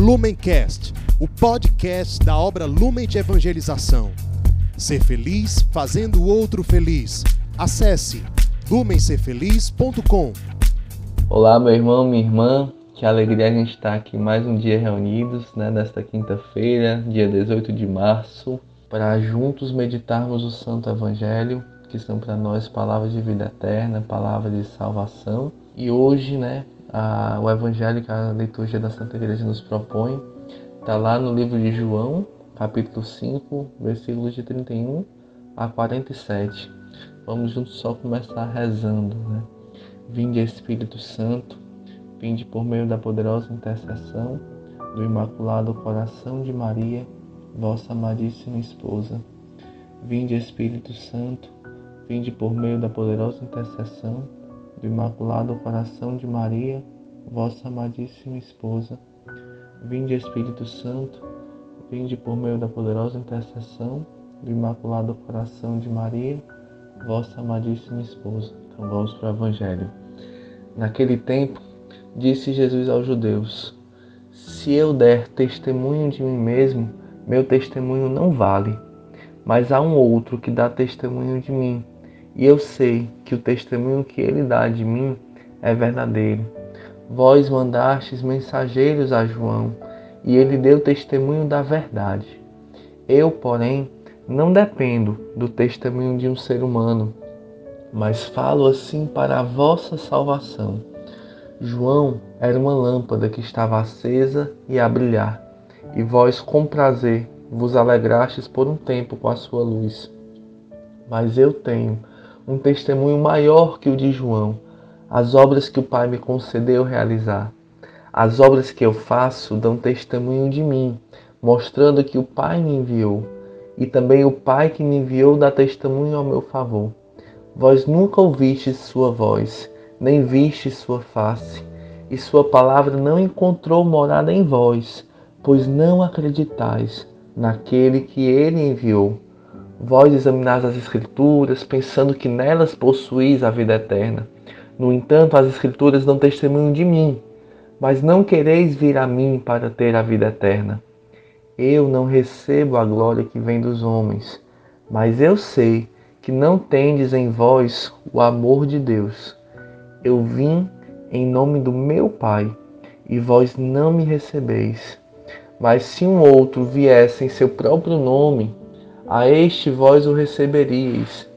Lumencast, o podcast da obra Lumen de Evangelização. Ser feliz fazendo o outro feliz. Acesse lumencerfeliz.com. Olá, meu irmão, minha irmã. Que alegria a gente estar aqui mais um dia reunidos, né, nesta quinta-feira, dia 18 de março, para juntos meditarmos o Santo Evangelho, que são para nós palavras de vida eterna, palavras de salvação. E hoje, né, a, o Evangelho que a liturgia da Santa Igreja nos propõe está lá no livro de João, capítulo 5, versículos de 31 a 47. Vamos juntos só começar rezando, né? Vinde Espírito Santo, vinde por meio da poderosa intercessão do Imaculado Coração de Maria, vossa amadíssima esposa. Vinde Espírito Santo, vinde por meio da poderosa intercessão do Imaculado Coração de Maria, vossa amadíssima esposa. Vinde, Espírito Santo, vinde por meio da poderosa intercessão do Imaculado Coração de Maria, vossa amadíssima esposa. Então vamos para o Evangelho. Naquele tempo, disse Jesus aos judeus: Se eu der testemunho de mim mesmo, meu testemunho não vale. Mas há um outro que dá testemunho de mim, e eu sei que o testemunho que ele dá de mim é verdadeiro. Vós mandastes mensageiros a João, e ele deu testemunho da verdade. Eu, porém, não dependo do testemunho de um ser humano, mas falo assim para a vossa salvação. João era uma lâmpada que estava acesa e a brilhar, e vós com prazer vos alegrastes por um tempo com a sua luz. Mas eu tenho um testemunho maior que o de João, as obras que o Pai me concedeu realizar. As obras que eu faço dão testemunho de mim, mostrando que o Pai me enviou, e também o Pai que me enviou dá testemunho ao meu favor. Vós nunca ouvistes sua voz, nem vistes sua face, e sua palavra não encontrou morada em vós, pois não acreditais naquele que ele enviou. Vós examinais as Escrituras, pensando que nelas possuís a vida eterna. No entanto, as Escrituras dão testemunho de mim, mas não quereis vir a mim para ter a vida eterna. Eu não recebo a glória que vem dos homens, mas eu sei que não tendes em vós o amor de Deus. Eu vim em nome do meu Pai, e vós não me recebeis. Mas se um outro viesse em seu próprio nome, a este vós o receberíeis.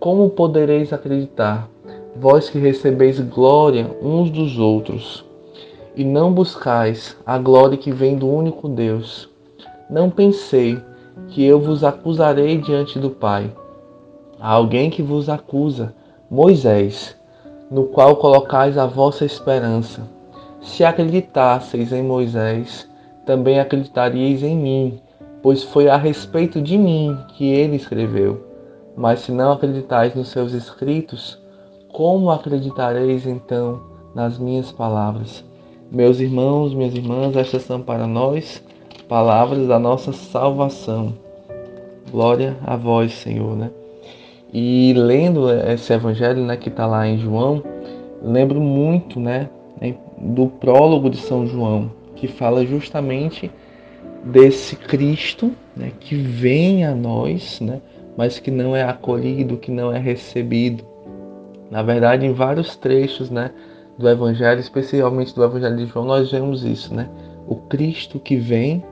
Como podereis acreditar, vós que recebeis glória uns dos outros, e não buscais a glória que vem do único Deus? Não pensei que eu vos acusarei diante do Pai. Há alguém que vos acusa, Moisés, no qual colocais a vossa esperança. Se acreditasseis em Moisés, também acreditaríeis em mim, pois foi a respeito de mim que ele escreveu. Mas se não acreditais nos seus escritos, como acreditareis então nas minhas palavras? Meus irmãos, minhas irmãs, estas são para nós palavras da nossa salvação. Glória a vós, Senhor, né? E lendo esse evangelho, né, que está lá em João, lembro muito, né, do prólogo de São João, que fala justamente desse Cristo né, que vem a nós, né, mas que não é acolhido, que não é recebido. Na verdade, em vários trechos né, do Evangelho, especialmente do Evangelho de João, nós vemos isso, né? O Cristo que vem,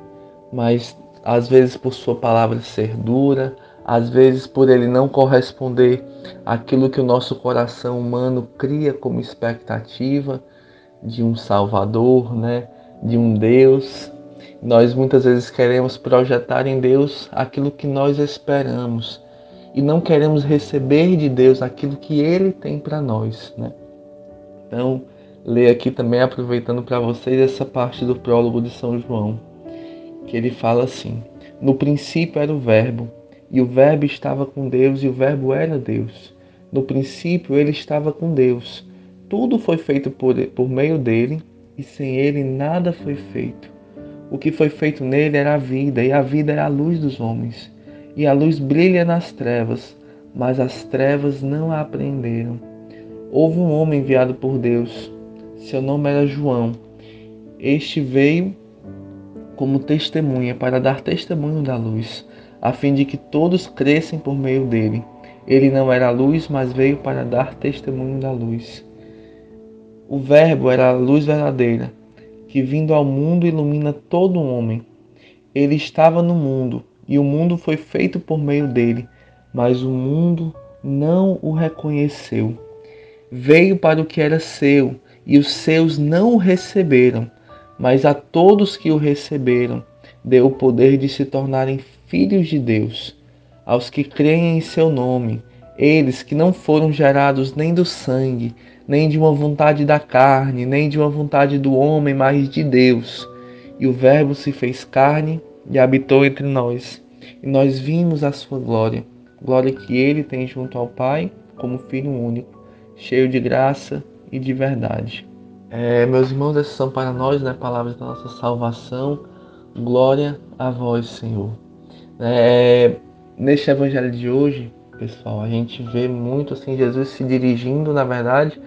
mas às vezes por sua palavra ser dura, às vezes por ele não corresponder àquilo que o nosso coração humano cria como expectativa de um Salvador, né? De um Deus nós muitas vezes queremos projetar em Deus aquilo que nós esperamos e não queremos receber de Deus aquilo que Ele tem para nós, né? Então, leio aqui também aproveitando para vocês essa parte do prólogo de São João, que ele fala assim: No princípio era o Verbo, e o Verbo estava com Deus, e o Verbo era Deus. No princípio ele estava com Deus. Tudo foi feito por, por meio dele, e sem ele nada foi feito. O que foi feito nele era a vida, e a vida era a luz dos homens. E a luz brilha nas trevas, mas as trevas não a apreenderam. Houve um homem enviado por Deus, seu nome era João. Este veio como testemunha para dar testemunho da luz, a fim de que todos crescem por meio dele. Ele não era luz, mas veio para dar testemunho da luz. O Verbo era a luz verdadeira, que vindo ao mundo ilumina todo homem. Ele estava no mundo, e o mundo foi feito por meio dele, mas o mundo não o reconheceu. Veio para o que era seu, e os seus não o receberam, mas a todos que o receberam, deu o poder de se tornarem filhos de Deus, aos que creem em seu nome, eles que não foram gerados nem do sangue, nem de uma vontade da carne, nem de uma vontade do homem, mas de Deus. E o Verbo se fez carne e habitou entre nós. E nós vimos a sua glória, glória que ele tem junto ao Pai, como Filho único, cheio de graça e de verdade. É, meus irmãos, essas são para nós né, palavras da nossa salvação. Glória a vós, Senhor. É, neste evangelho de hoje, pessoal, a gente vê muito assim Jesus se dirigindo, na verdade,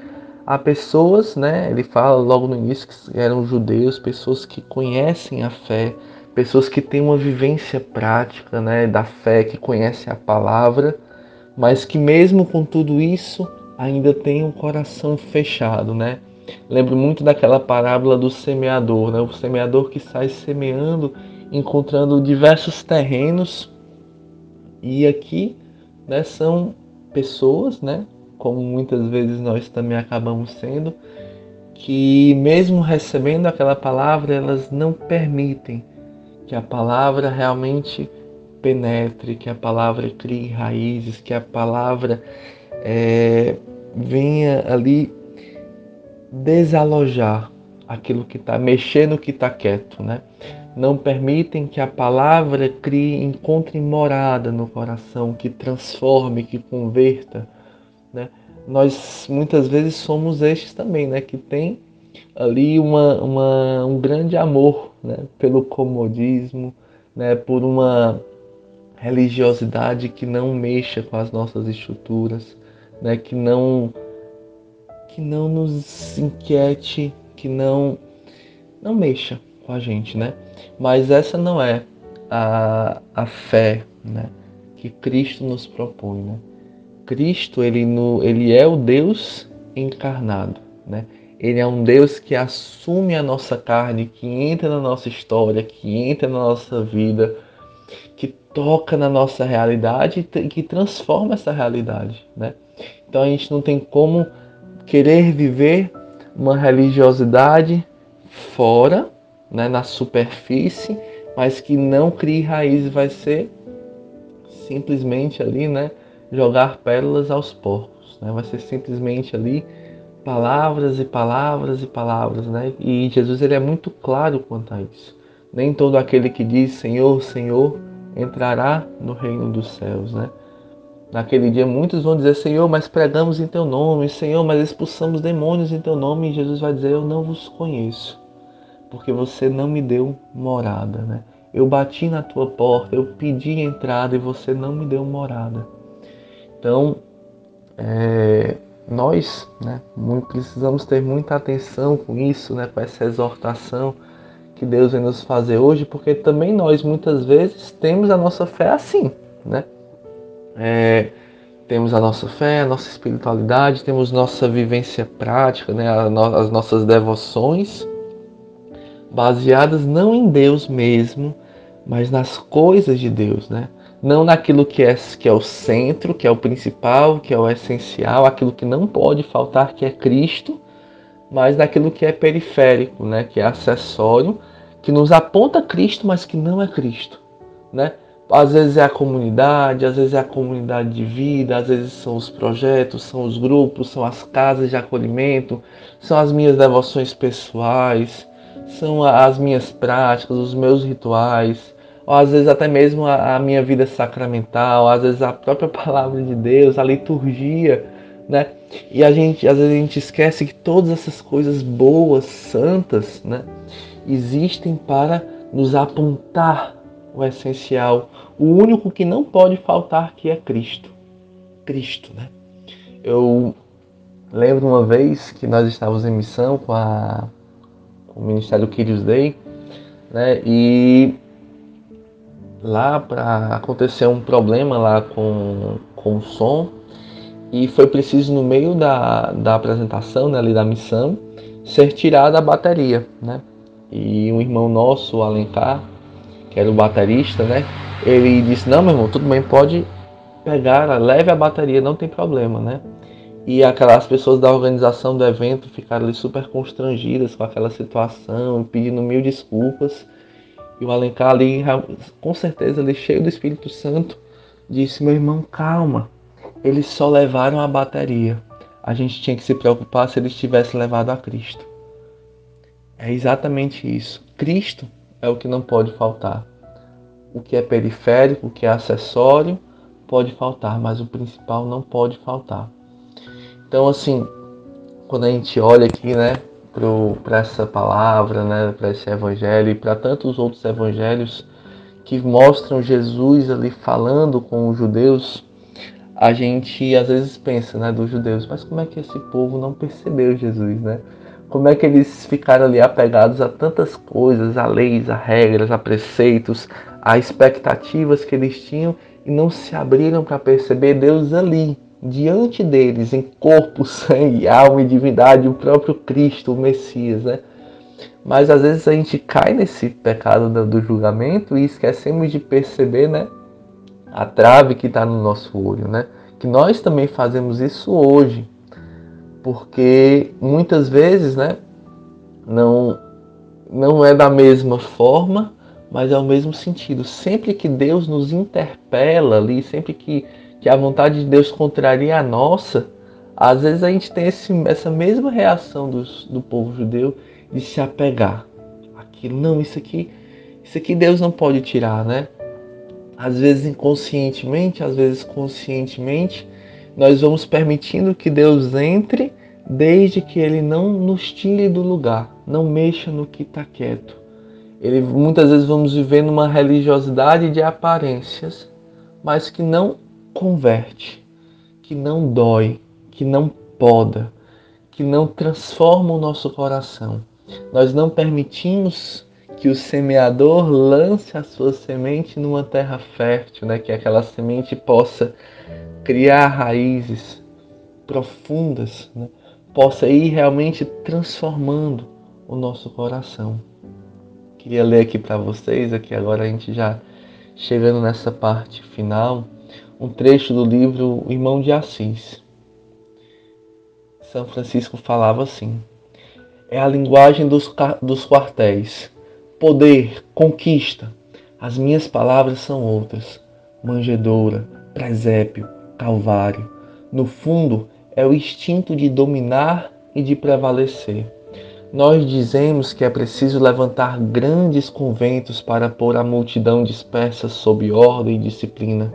a pessoas, né? Ele fala logo no início que eram judeus, pessoas que conhecem a fé, pessoas que têm uma vivência prática, né, da fé, que conhecem a palavra, mas que mesmo com tudo isso ainda têm um coração fechado, né? Lembro muito daquela parábola do semeador, né? O semeador que sai semeando, encontrando diversos terrenos. E aqui, né, são pessoas, né, como muitas vezes nós também acabamos sendo, que mesmo recebendo aquela palavra, elas não permitem que a palavra realmente penetre, que a palavra crie raízes, que a palavra é, venha ali desalojar aquilo que está mexendo no que está quieto, né? Não permitem que a palavra crie, encontre morada no coração, que transforme, que converta, né? Nós muitas vezes somos estes também, né? Que tem ali uma, uma, um grande amor né? pelo comodismo, né? por uma religiosidade que não mexa com as nossas estruturas, né? que não que não nos inquiete, que não não mexa com a gente, né? Mas essa não é a, a fé, né? Que Cristo nos propõe, né? Cristo ele no, ele é o Deus encarnado, né? Ele é um Deus que assume a nossa carne, que entra na nossa história, que entra na nossa vida, que toca na nossa realidade e que transforma essa realidade, né? Então a gente não tem como querer viver uma religiosidade fora, né, na superfície, mas que não crie raízes, vai ser simplesmente ali, né, jogar pérolas aos porcos, né? Vai ser simplesmente ali palavras e palavras e palavras, né? E Jesus ele é muito claro quanto a isso. Nem todo aquele que diz Senhor, Senhor entrará no reino dos céus, né? Naquele dia muitos vão dizer, Senhor, mas pregamos em teu nome, Senhor, mas expulsamos demônios em teu nome, e Jesus vai dizer, eu não vos conheço, porque você não me deu morada, né? Eu bati na tua porta, eu pedi entrada e você não me deu morada. Então, é, nós, né, precisamos ter muita atenção com isso, né, com essa exortação que Deus vem nos fazer hoje, porque também nós muitas vezes temos a nossa fé assim, né? É, temos a nossa fé, a nossa espiritualidade, temos nossa vivência prática, né, as nossas devoções, baseadas não em Deus mesmo, mas nas coisas de Deus, né? Não naquilo que é, que é o centro, que é o principal, que é o essencial, aquilo que não pode faltar, que é Cristo, mas naquilo que é periférico, né? Que é acessório, que nos aponta Cristo, mas que não é Cristo, né? Às vezes é a comunidade, às vezes é a comunidade de vida, às vezes são os projetos, são os grupos, são as casas de acolhimento, são as minhas devoções pessoais, são as minhas práticas, os meus rituais, ou às vezes até mesmo a, minha vida sacramental, às vezes a própria palavra de Deus, a liturgia, né? E a gente, às vezes a gente esquece que todas essas coisas boas, santas, né, existem para nos apontar o essencial, o único que não pode faltar que é Cristo. Cristo, né? Eu lembro uma vez que nós estávamos em missão com, a, o Ministério Kyrios Day, né? E lá para acontecer um problema lá com, com o som e foi preciso no meio da, da apresentação, né, ali da missão, ser tirada a bateria, né? E um irmão nosso, o Alencar, que era o baterista, né? Ele disse: Não, meu irmão, tudo bem, pode pegar, leve a bateria, não tem problema, né? E aquelas pessoas da organização do evento ficaram ali super constrangidas com aquela situação, pedindo mil desculpas. E o Alencar ali, com certeza, ali cheio do Espírito Santo, disse: Meu irmão, calma, eles só levaram a bateria. A gente tinha que se preocupar se eles tivessem levado a Cristo. É exatamente isso. Cristo é o que não pode faltar. O que é periférico, o que é acessório, pode faltar, mas o principal não pode faltar. Então, assim, quando a gente olha aqui, né, para essa palavra, né, para esse evangelho e para tantos outros evangelhos que mostram Jesus ali falando com os judeus, a gente às vezes pensa, né, dos judeus, mas como é que esse povo não percebeu Jesus, né? Como é que eles ficaram ali apegados a tantas coisas, a leis, a regras, a preceitos, a expectativas que eles tinham e não se abriram para perceber Deus ali, diante deles, em corpo, sangue, alma e divindade, o próprio Cristo, o Messias, né? Mas às vezes a gente cai nesse pecado do julgamento e esquecemos de perceber, né? A trave que está no nosso olho, né? Que nós também fazemos isso hoje, porque muitas vezes, né? Não, não é da mesma forma, mas é o mesmo sentido. Sempre que Deus nos interpela ali, sempre que, que a vontade de Deus contraria a nossa, às vezes a gente tem esse, essa mesma reação dos, do povo judeu de se apegar. Aquilo, não, isso aqui, isso aqui Deus não pode tirar, né? Às vezes inconscientemente, às vezes conscientemente, nós vamos permitindo que Deus entre desde que Ele não nos tire do lugar, não mexa no que está quieto. Ele, muitas vezes vamos viver numa religiosidade de aparências, mas que não converte, que não dói, que não poda, que não transforma o nosso coração. Nós não permitimos que o semeador lance a sua semente numa terra fértil, né? que aquela semente possa criar raízes profundas, né? possa ir realmente transformando o nosso coração. Queria ler aqui para vocês, aqui agora a gente já chegando nessa parte final, um trecho do livro Irmão de Assis. São Francisco falava assim: é a linguagem dos, dos quartéis. Poder, conquista. As minhas palavras são outras. Manjedoura, presépio, calvário. No fundo, é o instinto de dominar e de prevalecer. Nós dizemos que é preciso levantar grandes conventos para pôr a multidão dispersa sob ordem e disciplina,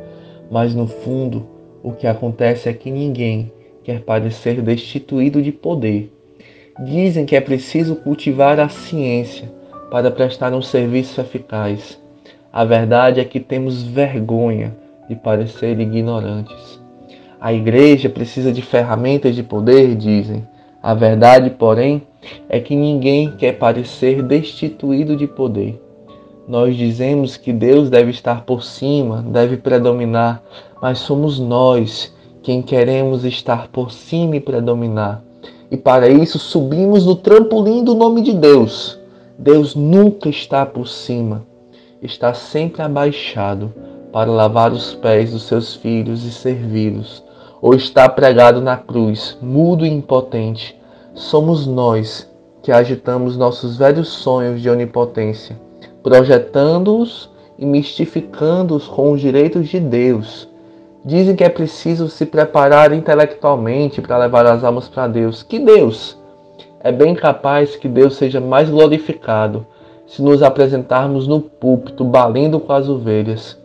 mas no fundo o que acontece é que ninguém quer parecer destituído de poder. Dizem que é preciso cultivar a ciência para prestar um serviço eficaz. A verdade é que temos vergonha de parecer ignorantes. A igreja precisa de ferramentas de poder, dizem. A verdade, porém, é que ninguém quer parecer destituído de poder. Nós dizemos que Deus deve estar por cima, deve predominar, mas somos nós quem queremos estar por cima e predominar. E para isso subimos no trampolim do nome de Deus. Deus nunca está por cima, está sempre abaixado para lavar os pés dos seus filhos e servi-los, ou está pregado na cruz, mudo e impotente, somos nós que agitamos nossos velhos sonhos de onipotência, projetando-os e mistificando-os com os direitos de Deus. Dizem que é preciso se preparar intelectualmente para levar as almas para Deus. Que Deus? É bem capaz que Deus seja mais glorificado se nos apresentarmos no púlpito balindo com as ovelhas.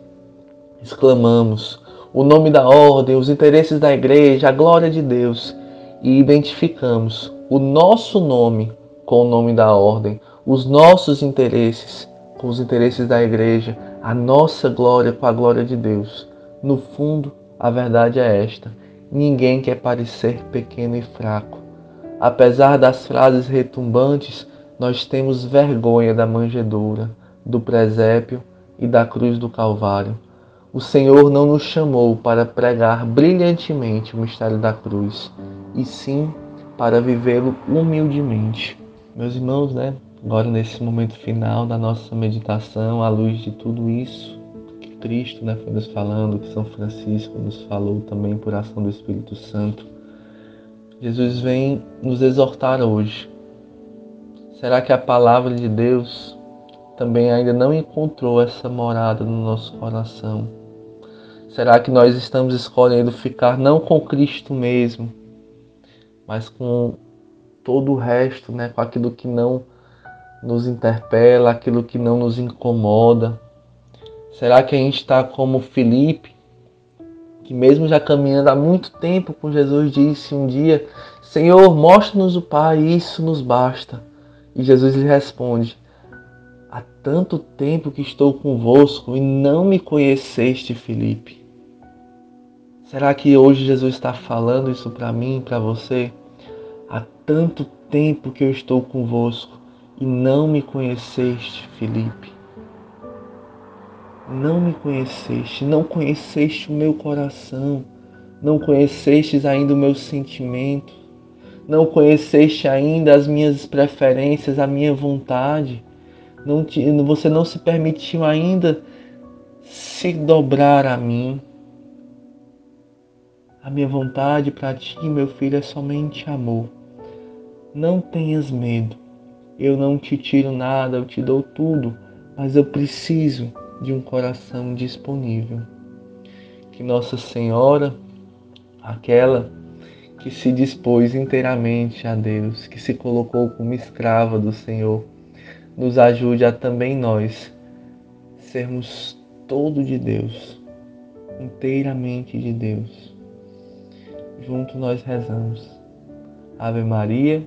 Exclamamos o nome da ordem, os interesses da igreja, a glória de Deus e identificamos o nosso nome com o nome da ordem, os nossos interesses com os interesses da igreja, a nossa glória com a glória de Deus. No fundo, a verdade é esta: ninguém quer parecer pequeno e fraco. Apesar das frases retumbantes, nós temos vergonha da manjedoura, do presépio e da cruz do Calvário. O Senhor não nos chamou para pregar brilhantemente o mistério da cruz, e sim para vivê-lo humildemente. Meus irmãos, né? Agora nesse momento final da nossa meditação, à luz de tudo isso que Cristo, né, foi nos falando, que São Francisco nos falou também por ação do Espírito Santo, Jesus vem nos exortar hoje. Será que a palavra de Deus também ainda não encontrou essa morada no nosso coração? Será que nós estamos escolhendo ficar não com Cristo mesmo, mas com todo o resto, né? com aquilo que não nos interpela, aquilo que não nos incomoda? Será que a gente está como Felipe, que mesmo já caminhando há muito tempo com Jesus, disse um dia: Senhor, mostra-nos o Pai, isso nos basta. E Jesus lhe responde: Há tanto tempo que estou convosco e não me conheceste, Felipe. Será que hoje Jesus está falando isso para mim, para você? Há tanto tempo que eu estou convosco e não me conheceste, Felipe não me conheceste, não conheceste o meu coração, não conhecestes ainda o meu sentimento, não conheceste ainda as minhas preferências, a minha vontade, não te, você não se permitiu ainda se dobrar a mim. A minha vontade para ti, meu filho, é somente amor. Não tenhas medo. Eu não te tiro nada, eu te dou tudo, mas eu preciso de um coração disponível. Que Nossa Senhora, aquela que se dispôs inteiramente a Deus, que se colocou como escrava do Senhor, nos ajude a também nós sermos todo de Deus, inteiramente de Deus. Junto nós rezamos. Ave Maria,